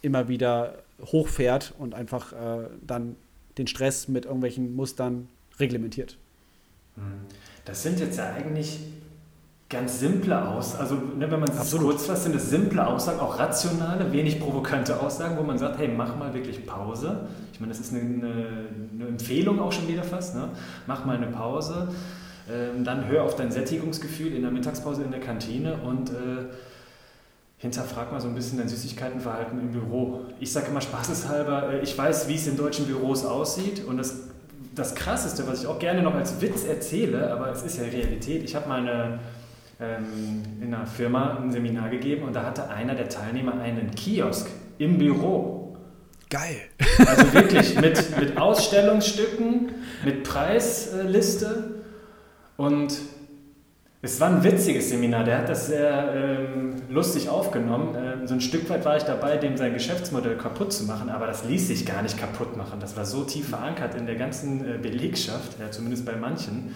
immer wieder hochfährt und einfach äh, dann den Stress mit irgendwelchen Mustern reglementiert. Hm. Das sind jetzt ja eigentlich ganz simple aus. Also ne, wenn man es kurz fasst, sind es simple Aussagen, auch rationale, wenig provokante Aussagen, wo man sagt, hey, mach mal wirklich Pause. Ich meine, das ist eine, eine, eine Empfehlung auch schon wieder fast. Ne? Mach mal eine Pause. Ähm, dann hör auf dein Sättigungsgefühl in der Mittagspause in der Kantine und äh, hinterfrag mal so ein bisschen dein Süßigkeitenverhalten im Büro. Ich sage immer spaßeshalber, äh, ich weiß, wie es in deutschen Büros aussieht und das, das Krasseste, was ich auch gerne noch als Witz erzähle, aber es ist ja Realität, ich habe mal eine ähm, in einer Firma ein Seminar gegeben und da hatte einer der Teilnehmer einen Kiosk im Büro. Geil. Also wirklich mit, mit Ausstellungsstücken, mit Preisliste und es war ein witziges Seminar, der hat das sehr ähm, lustig aufgenommen. Ähm, so ein Stück weit war ich dabei, dem sein Geschäftsmodell kaputt zu machen, aber das ließ sich gar nicht kaputt machen. Das war so tief verankert in der ganzen äh, Belegschaft, ja, zumindest bei manchen,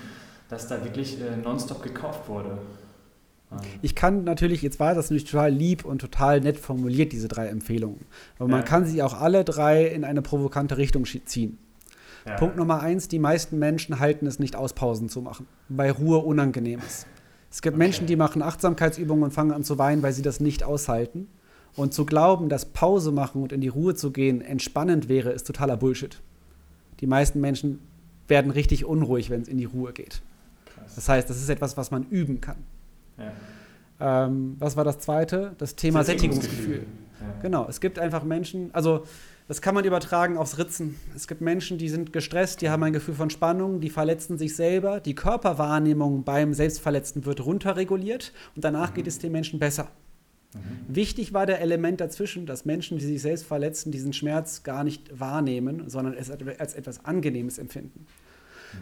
dass da wirklich äh, nonstop gekauft wurde. Ich kann natürlich, jetzt war das natürlich total lieb und total nett formuliert, diese drei Empfehlungen. Aber man kann sie auch alle drei in eine provokante Richtung ziehen. Ja. Punkt Nummer eins, die meisten Menschen halten es nicht aus, Pausen zu machen, weil Ruhe unangenehm ist. Es gibt okay. Menschen, die machen Achtsamkeitsübungen und fangen an zu weinen, weil sie das nicht aushalten. Und zu glauben, dass Pause machen und in die Ruhe zu gehen entspannend wäre, ist totaler Bullshit. Die meisten Menschen werden richtig unruhig, wenn es in die Ruhe geht. Krass. Das heißt, das ist etwas, was man üben kann. Ähm, was war das zweite? Das Thema Sättigungsgefühl. Ja. Genau, es gibt einfach Menschen, also das kann man übertragen aufs Ritzen. Es gibt Menschen, die sind gestresst, die haben ein Gefühl von Spannung, die verletzen sich selber. Die Körperwahrnehmung beim Selbstverletzten wird runterreguliert und danach mhm. geht es den Menschen besser. Mhm. Wichtig war der Element dazwischen, dass Menschen, die sich selbst verletzen, diesen Schmerz gar nicht wahrnehmen, sondern es als etwas Angenehmes empfinden.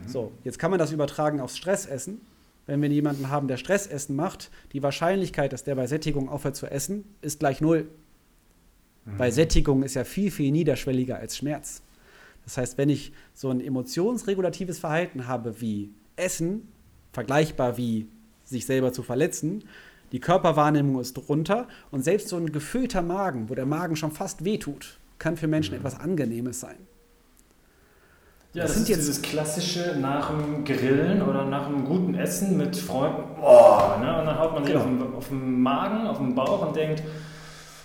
Mhm. So, jetzt kann man das übertragen aufs Stressessen wenn wir jemanden haben, der Stressessen macht, die Wahrscheinlichkeit, dass der bei Sättigung aufhört zu essen, ist gleich null. Mhm. Weil Sättigung ist ja viel, viel niederschwelliger als Schmerz. Das heißt, wenn ich so ein emotionsregulatives Verhalten habe wie Essen, vergleichbar wie sich selber zu verletzen, die Körperwahrnehmung ist runter und selbst so ein gefüllter Magen, wo der Magen schon fast wehtut, kann für Menschen mhm. etwas Angenehmes sein. Ja, das, das sind jetzt dieses klassische nach dem Grillen oder nach einem guten Essen mit Freunden. Oh, ne? Und dann haut man sich genau. auf, den, auf den Magen, auf den Bauch und denkt,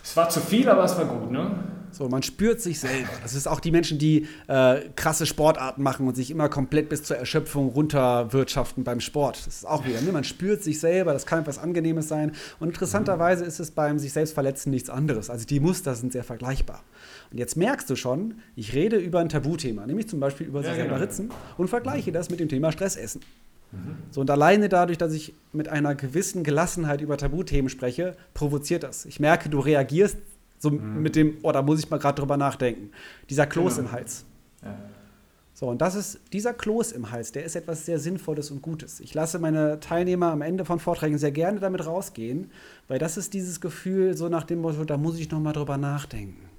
es war zu viel, aber es war gut, ne? So, man spürt sich selber. Das ist auch die Menschen, die äh, krasse Sportarten machen und sich immer komplett bis zur Erschöpfung runterwirtschaften beim Sport. Das ist auch wieder, ne? man spürt sich selber, das kann etwas Angenehmes sein. Und interessanterweise ist es beim sich selbst verletzen nichts anderes. Also die Muster sind sehr vergleichbar. Und jetzt merkst du schon, ich rede über ein Tabuthema, nämlich zum Beispiel über ja, sich selber genau. ritzen und vergleiche das mit dem Thema Stressessen. Mhm. So, und alleine dadurch, dass ich mit einer gewissen Gelassenheit über Tabuthemen spreche, provoziert das. Ich merke, du reagierst so mhm. mit dem, oh, da muss ich mal gerade drüber nachdenken. Dieser Kloß genau. im Hals. Ja. So, und das ist, dieser Kloß im Hals, der ist etwas sehr Sinnvolles und Gutes. Ich lasse meine Teilnehmer am Ende von Vorträgen sehr gerne damit rausgehen, weil das ist dieses Gefühl, so nach dem Motto, da muss ich noch mal drüber nachdenken.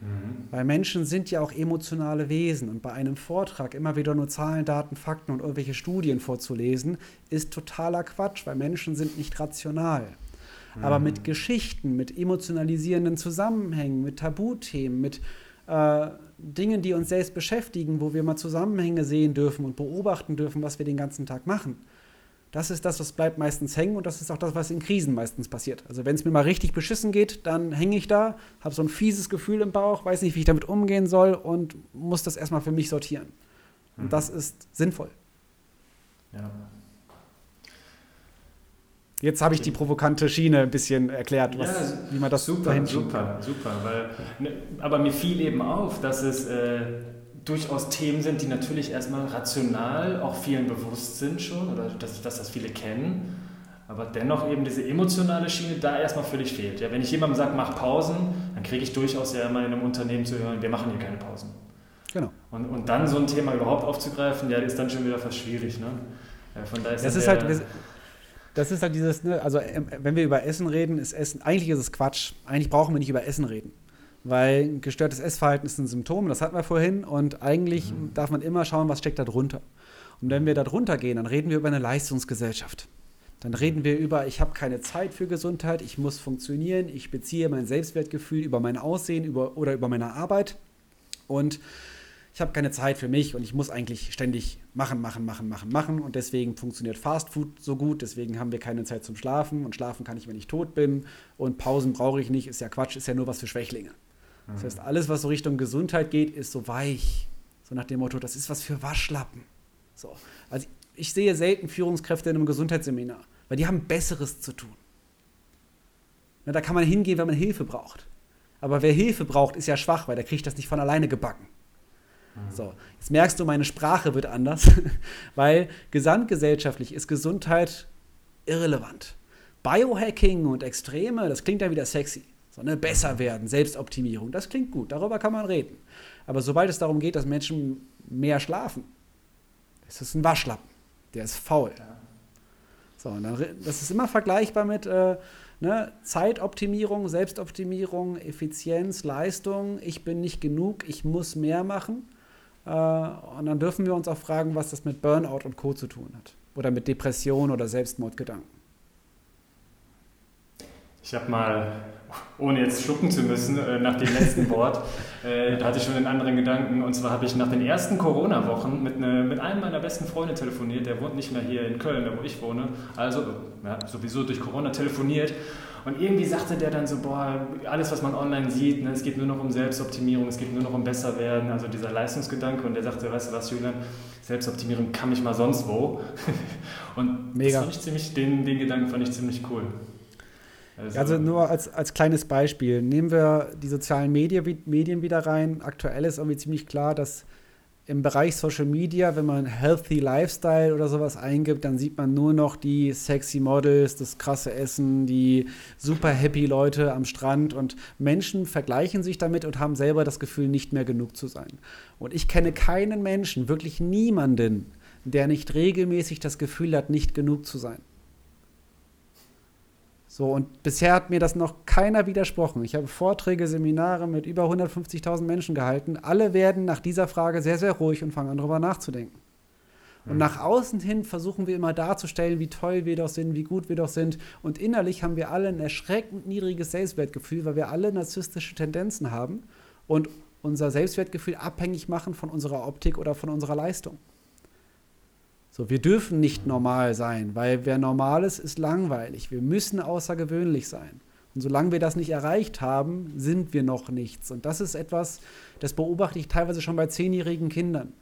Mhm. Weil Menschen sind ja auch emotionale Wesen und bei einem Vortrag immer wieder nur Zahlen, Daten, Fakten und irgendwelche Studien vorzulesen, ist totaler Quatsch, weil Menschen sind nicht rational. Mhm. Aber mit Geschichten, mit emotionalisierenden Zusammenhängen, mit Tabuthemen, mit äh, Dingen, die uns selbst beschäftigen, wo wir mal Zusammenhänge sehen dürfen und beobachten dürfen, was wir den ganzen Tag machen, das ist das, was bleibt meistens hängen und das ist auch das, was in Krisen meistens passiert. Also wenn es mir mal richtig beschissen geht, dann hänge ich da, habe so ein fieses Gefühl im Bauch, weiß nicht, wie ich damit umgehen soll und muss das erstmal für mich sortieren. Und mhm. das ist sinnvoll. Ja. Jetzt habe ich die provokante Schiene ein bisschen erklärt, was, ja, wie man das super, super, super, weil, ne, aber mir fiel eben auf, dass es äh, durchaus Themen sind, die natürlich erstmal rational auch vielen bewusst sind schon oder dass, dass das viele kennen, aber dennoch eben diese emotionale Schiene da erstmal völlig fehlt. Ja, wenn ich jemandem sage, mach Pausen, dann kriege ich durchaus ja immer in einem Unternehmen zu hören, wir machen hier keine Pausen. Genau. Und, und dann so ein Thema überhaupt aufzugreifen, ja, ist dann schon wieder fast schwierig. Ne? Ja, von daher ist das ist halt, das ist halt dieses, ne, also ähm, wenn wir über Essen reden, ist Essen, eigentlich ist es Quatsch. Eigentlich brauchen wir nicht über Essen reden weil gestörtes Essverhalten ist ein Symptom, das hatten wir vorhin, und eigentlich mhm. darf man immer schauen, was steckt da drunter. Und wenn wir da drunter gehen, dann reden wir über eine Leistungsgesellschaft. Dann reden wir über, ich habe keine Zeit für Gesundheit, ich muss funktionieren, ich beziehe mein Selbstwertgefühl über mein Aussehen über, oder über meine Arbeit. Und ich habe keine Zeit für mich und ich muss eigentlich ständig machen, machen, machen, machen, machen. Und deswegen funktioniert Fast Food so gut. Deswegen haben wir keine Zeit zum Schlafen. Und schlafen kann ich, wenn ich tot bin. Und Pausen brauche ich nicht. Ist ja Quatsch, ist ja nur was für Schwächlinge. Mhm. Das heißt, alles, was so Richtung Gesundheit geht, ist so weich. So nach dem Motto, das ist was für Waschlappen. So. Also ich sehe selten Führungskräfte in einem Gesundheitsseminar, weil die haben Besseres zu tun. Na, da kann man hingehen, wenn man Hilfe braucht. Aber wer Hilfe braucht, ist ja schwach, weil der kriegt das nicht von alleine gebacken. So, jetzt merkst du, meine Sprache wird anders, weil gesamtgesellschaftlich ist Gesundheit irrelevant. Biohacking und Extreme, das klingt ja wieder sexy. So, ne? Besser werden, Selbstoptimierung, das klingt gut, darüber kann man reden. Aber sobald es darum geht, dass Menschen mehr schlafen, ist es ein Waschlappen, der ist faul. So, und dann, das ist immer vergleichbar mit äh, ne? Zeitoptimierung, Selbstoptimierung, Effizienz, Leistung. Ich bin nicht genug, ich muss mehr machen. Äh, und dann dürfen wir uns auch fragen, was das mit Burnout und Co. zu tun hat. Oder mit Depression oder Selbstmordgedanken. Ich habe mal, ohne jetzt schlucken zu müssen, äh, nach dem letzten Wort, äh, da hatte ich schon einen anderen Gedanken. Und zwar habe ich nach den ersten Corona-Wochen mit, ne, mit einem meiner besten Freunde telefoniert. Der wohnt nicht mehr hier in Köln, da wo ich wohne. Also ja, sowieso durch Corona telefoniert. Und irgendwie sagte der dann so, boah, alles, was man online sieht, ne, es geht nur noch um Selbstoptimierung, es geht nur noch um besser werden, also dieser Leistungsgedanke. Und der sagte, weißt du was, Julian, Selbstoptimierung kann mich mal sonst wo. Und Mega. Das ziemlich, den, den Gedanken fand ich ziemlich cool. Also, also, nur als, als kleines Beispiel. Nehmen wir die sozialen Medien, Medien wieder rein. Aktuell ist irgendwie ziemlich klar, dass im Bereich Social Media, wenn man Healthy Lifestyle oder sowas eingibt, dann sieht man nur noch die sexy Models, das krasse Essen, die super happy Leute am Strand und Menschen vergleichen sich damit und haben selber das Gefühl, nicht mehr genug zu sein. Und ich kenne keinen Menschen, wirklich niemanden, der nicht regelmäßig das Gefühl hat, nicht genug zu sein. So, und bisher hat mir das noch keiner widersprochen. Ich habe Vorträge, Seminare mit über 150.000 Menschen gehalten. Alle werden nach dieser Frage sehr, sehr ruhig und fangen an, darüber nachzudenken. Und mhm. nach außen hin versuchen wir immer darzustellen, wie toll wir doch sind, wie gut wir doch sind. Und innerlich haben wir alle ein erschreckend niedriges Selbstwertgefühl, weil wir alle narzisstische Tendenzen haben und unser Selbstwertgefühl abhängig machen von unserer Optik oder von unserer Leistung. So, wir dürfen nicht normal sein, weil wer normal ist, ist langweilig. Wir müssen außergewöhnlich sein. Und solange wir das nicht erreicht haben, sind wir noch nichts. Und das ist etwas, das beobachte ich teilweise schon bei zehnjährigen Kindern.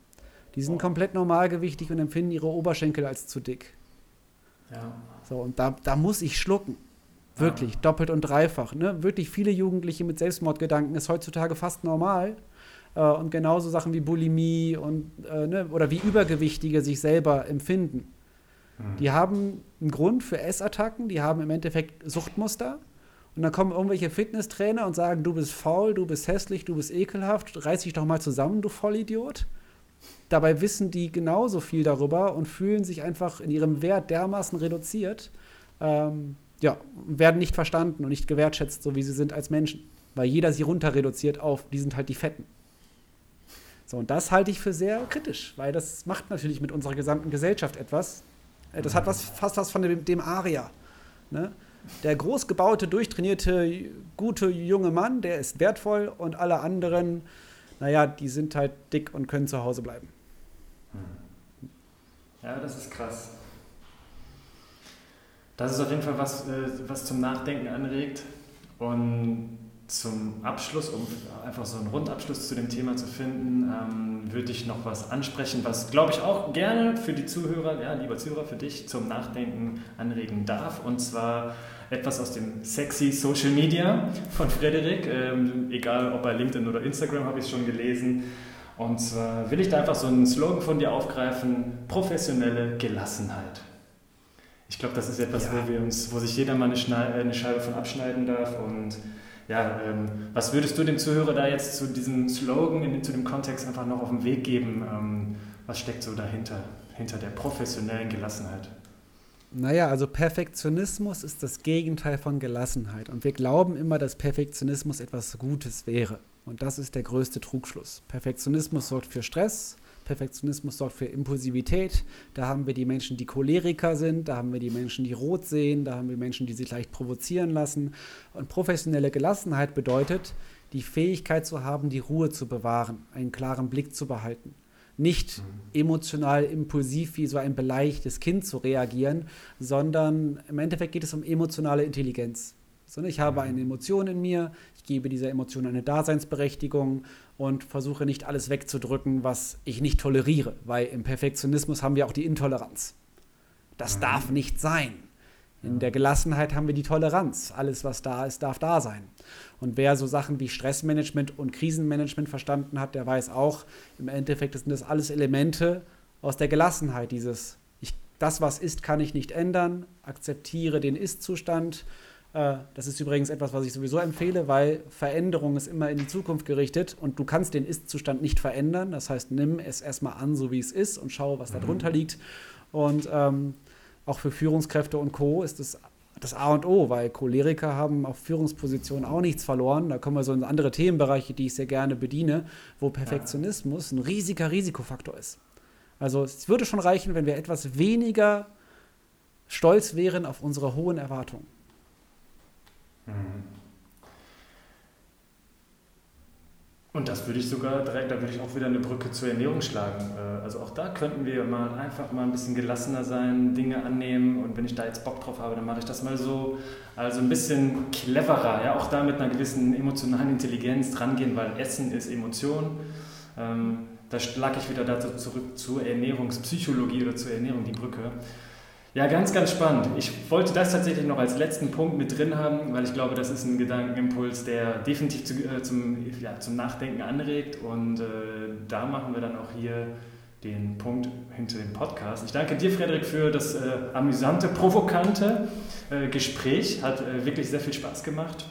Die sind komplett normalgewichtig und empfinden ihre Oberschenkel als zu dick. Ja. So, und da, da muss ich schlucken. Wirklich, ja. doppelt und dreifach. Ne? Wirklich viele Jugendliche mit Selbstmordgedanken ist heutzutage fast normal. Äh, und genauso Sachen wie Bulimie und, äh, ne, oder wie Übergewichtige sich selber empfinden. Mhm. Die haben einen Grund für Essattacken, die haben im Endeffekt Suchtmuster. Und dann kommen irgendwelche Fitnesstrainer und sagen, du bist faul, du bist hässlich, du bist ekelhaft, reiß dich doch mal zusammen, du Vollidiot. Dabei wissen die genauso viel darüber und fühlen sich einfach in ihrem Wert dermaßen reduziert, ähm, ja, werden nicht verstanden und nicht gewertschätzt, so wie sie sind als Menschen. Weil jeder sie runter reduziert auf, die sind halt die Fetten. So, und das halte ich für sehr kritisch, weil das macht natürlich mit unserer gesamten Gesellschaft etwas. Äh, das hat was, fast was von dem, dem Aria. Ne? Der großgebaute, durchtrainierte, gute junge Mann, der ist wertvoll und alle anderen, naja, die sind halt dick und können zu Hause bleiben. Ja, das ist krass. Das ist auf jeden Fall was, äh, was zum Nachdenken anregt. Und zum Abschluss, um einfach so einen Rundabschluss zu dem Thema zu finden, ähm, würde ich noch was ansprechen, was, glaube ich, auch gerne für die Zuhörer, ja, lieber Zuhörer, für dich zum Nachdenken anregen darf. Und zwar etwas aus dem sexy Social Media von Frederik. Ähm, egal ob bei LinkedIn oder Instagram habe ich es schon gelesen. Und zwar will ich da einfach so einen Slogan von dir aufgreifen: professionelle Gelassenheit. Ich glaube, das ist etwas, ja. wo, wir uns, wo sich jeder mal eine, Scheibe von abschneiden darf und ja, ähm, was würdest du dem Zuhörer da jetzt zu diesem Slogan, in, zu dem Kontext einfach noch auf den Weg geben? Ähm, was steckt so dahinter, hinter der professionellen Gelassenheit? Naja, also Perfektionismus ist das Gegenteil von Gelassenheit. Und wir glauben immer, dass Perfektionismus etwas Gutes wäre. Und das ist der größte Trugschluss. Perfektionismus sorgt für Stress, Perfektionismus sorgt für Impulsivität. Da haben wir die Menschen, die Choleriker sind, da haben wir die Menschen, die rot sehen, da haben wir Menschen, die sich leicht provozieren lassen. Und professionelle Gelassenheit bedeutet, die Fähigkeit zu haben, die Ruhe zu bewahren, einen klaren Blick zu behalten. Nicht mhm. emotional impulsiv wie so ein beleidigtes Kind zu reagieren, sondern im Endeffekt geht es um emotionale Intelligenz. Sondern ich habe eine Emotion in mir, ich gebe dieser Emotion eine Daseinsberechtigung und versuche nicht alles wegzudrücken, was ich nicht toleriere, weil im Perfektionismus haben wir auch die Intoleranz. Das mhm. darf nicht sein. In der Gelassenheit haben wir die Toleranz. Alles, was da ist, darf da sein. Und wer so Sachen wie Stressmanagement und Krisenmanagement verstanden hat, der weiß auch, im Endeffekt sind das alles Elemente aus der Gelassenheit. Dieses, ich, das, was ist, kann ich nicht ändern, akzeptiere den Ist-Zustand. Äh, das ist übrigens etwas, was ich sowieso empfehle, weil Veränderung ist immer in die Zukunft gerichtet und du kannst den Ist-Zustand nicht verändern. Das heißt, nimm es erstmal an, so wie es ist und schau, was mhm. darunter liegt. Und ähm, auch für Führungskräfte und Co. ist es das A und O, weil Choleriker haben auf Führungspositionen auch nichts verloren. Da kommen wir so in andere Themenbereiche, die ich sehr gerne bediene, wo Perfektionismus ein riesiger Risikofaktor ist. Also es würde schon reichen, wenn wir etwas weniger stolz wären auf unsere hohen Erwartungen. Mhm. Und das würde ich sogar direkt, da würde ich auch wieder eine Brücke zur Ernährung schlagen. Äh, also auch da könnten wir mal einfach mal ein bisschen gelassener sein, Dinge annehmen und wenn ich da jetzt Bock drauf habe, dann mache ich das mal so. Also ein bisschen cleverer, ja, auch da mit einer gewissen emotionalen Intelligenz drangehen, weil Essen ist Emotion. Ähm, da schlage ich wieder dazu zurück zur Ernährungspsychologie oder zur Ernährung die Brücke. Ja, ganz, ganz spannend. Ich wollte das tatsächlich noch als letzten Punkt mit drin haben, weil ich glaube, das ist ein Gedankenimpuls, der definitiv zu, äh, zum, ja, zum Nachdenken anregt. Und äh, da machen wir dann auch hier den Punkt hinter dem Podcast. Ich danke dir, Frederik, für das äh, amüsante, provokante äh, Gespräch. Hat äh, wirklich sehr viel Spaß gemacht.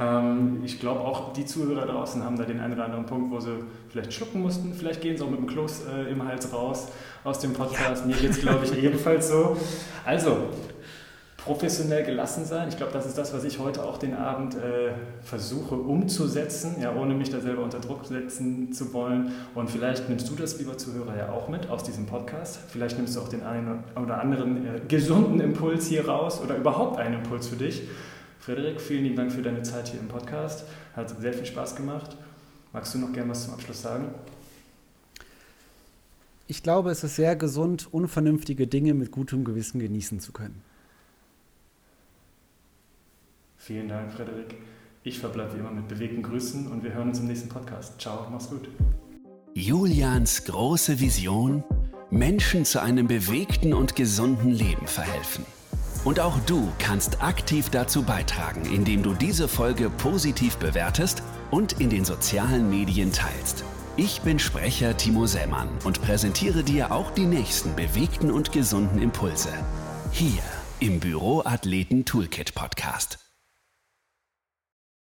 Ähm, ich glaube auch die Zuhörer draußen haben da den einen oder anderen Punkt, wo sie vielleicht schlucken mussten. Vielleicht gehen sie auch mit dem Kloß äh, im Hals raus aus dem Podcast. Ja. Mir geht es, glaube ich, ebenfalls so. Also, professionell gelassen sein. Ich glaube, das ist das, was ich heute auch den Abend äh, versuche umzusetzen, ja, ohne mich da selber unter Druck setzen zu wollen. Und vielleicht nimmst du das, lieber Zuhörer, ja auch mit aus diesem Podcast. Vielleicht nimmst du auch den einen oder anderen äh, gesunden Impuls hier raus oder überhaupt einen Impuls für dich. Frederik, vielen lieben Dank für deine Zeit hier im Podcast. Hat sehr viel Spaß gemacht. Magst du noch gerne was zum Abschluss sagen? Ich glaube, es ist sehr gesund, unvernünftige Dinge mit gutem Gewissen genießen zu können. Vielen Dank, Frederik. Ich verbleibe wie immer mit bewegten Grüßen und wir hören uns im nächsten Podcast. Ciao, mach's gut. Julians große Vision: Menschen zu einem bewegten und gesunden Leben verhelfen. Und auch du kannst aktiv dazu beitragen, indem du diese Folge positiv bewertest und in den sozialen Medien teilst. Ich bin Sprecher Timo Sämann und präsentiere dir auch die nächsten bewegten und gesunden Impulse. Hier im Büroathleten Toolkit Podcast.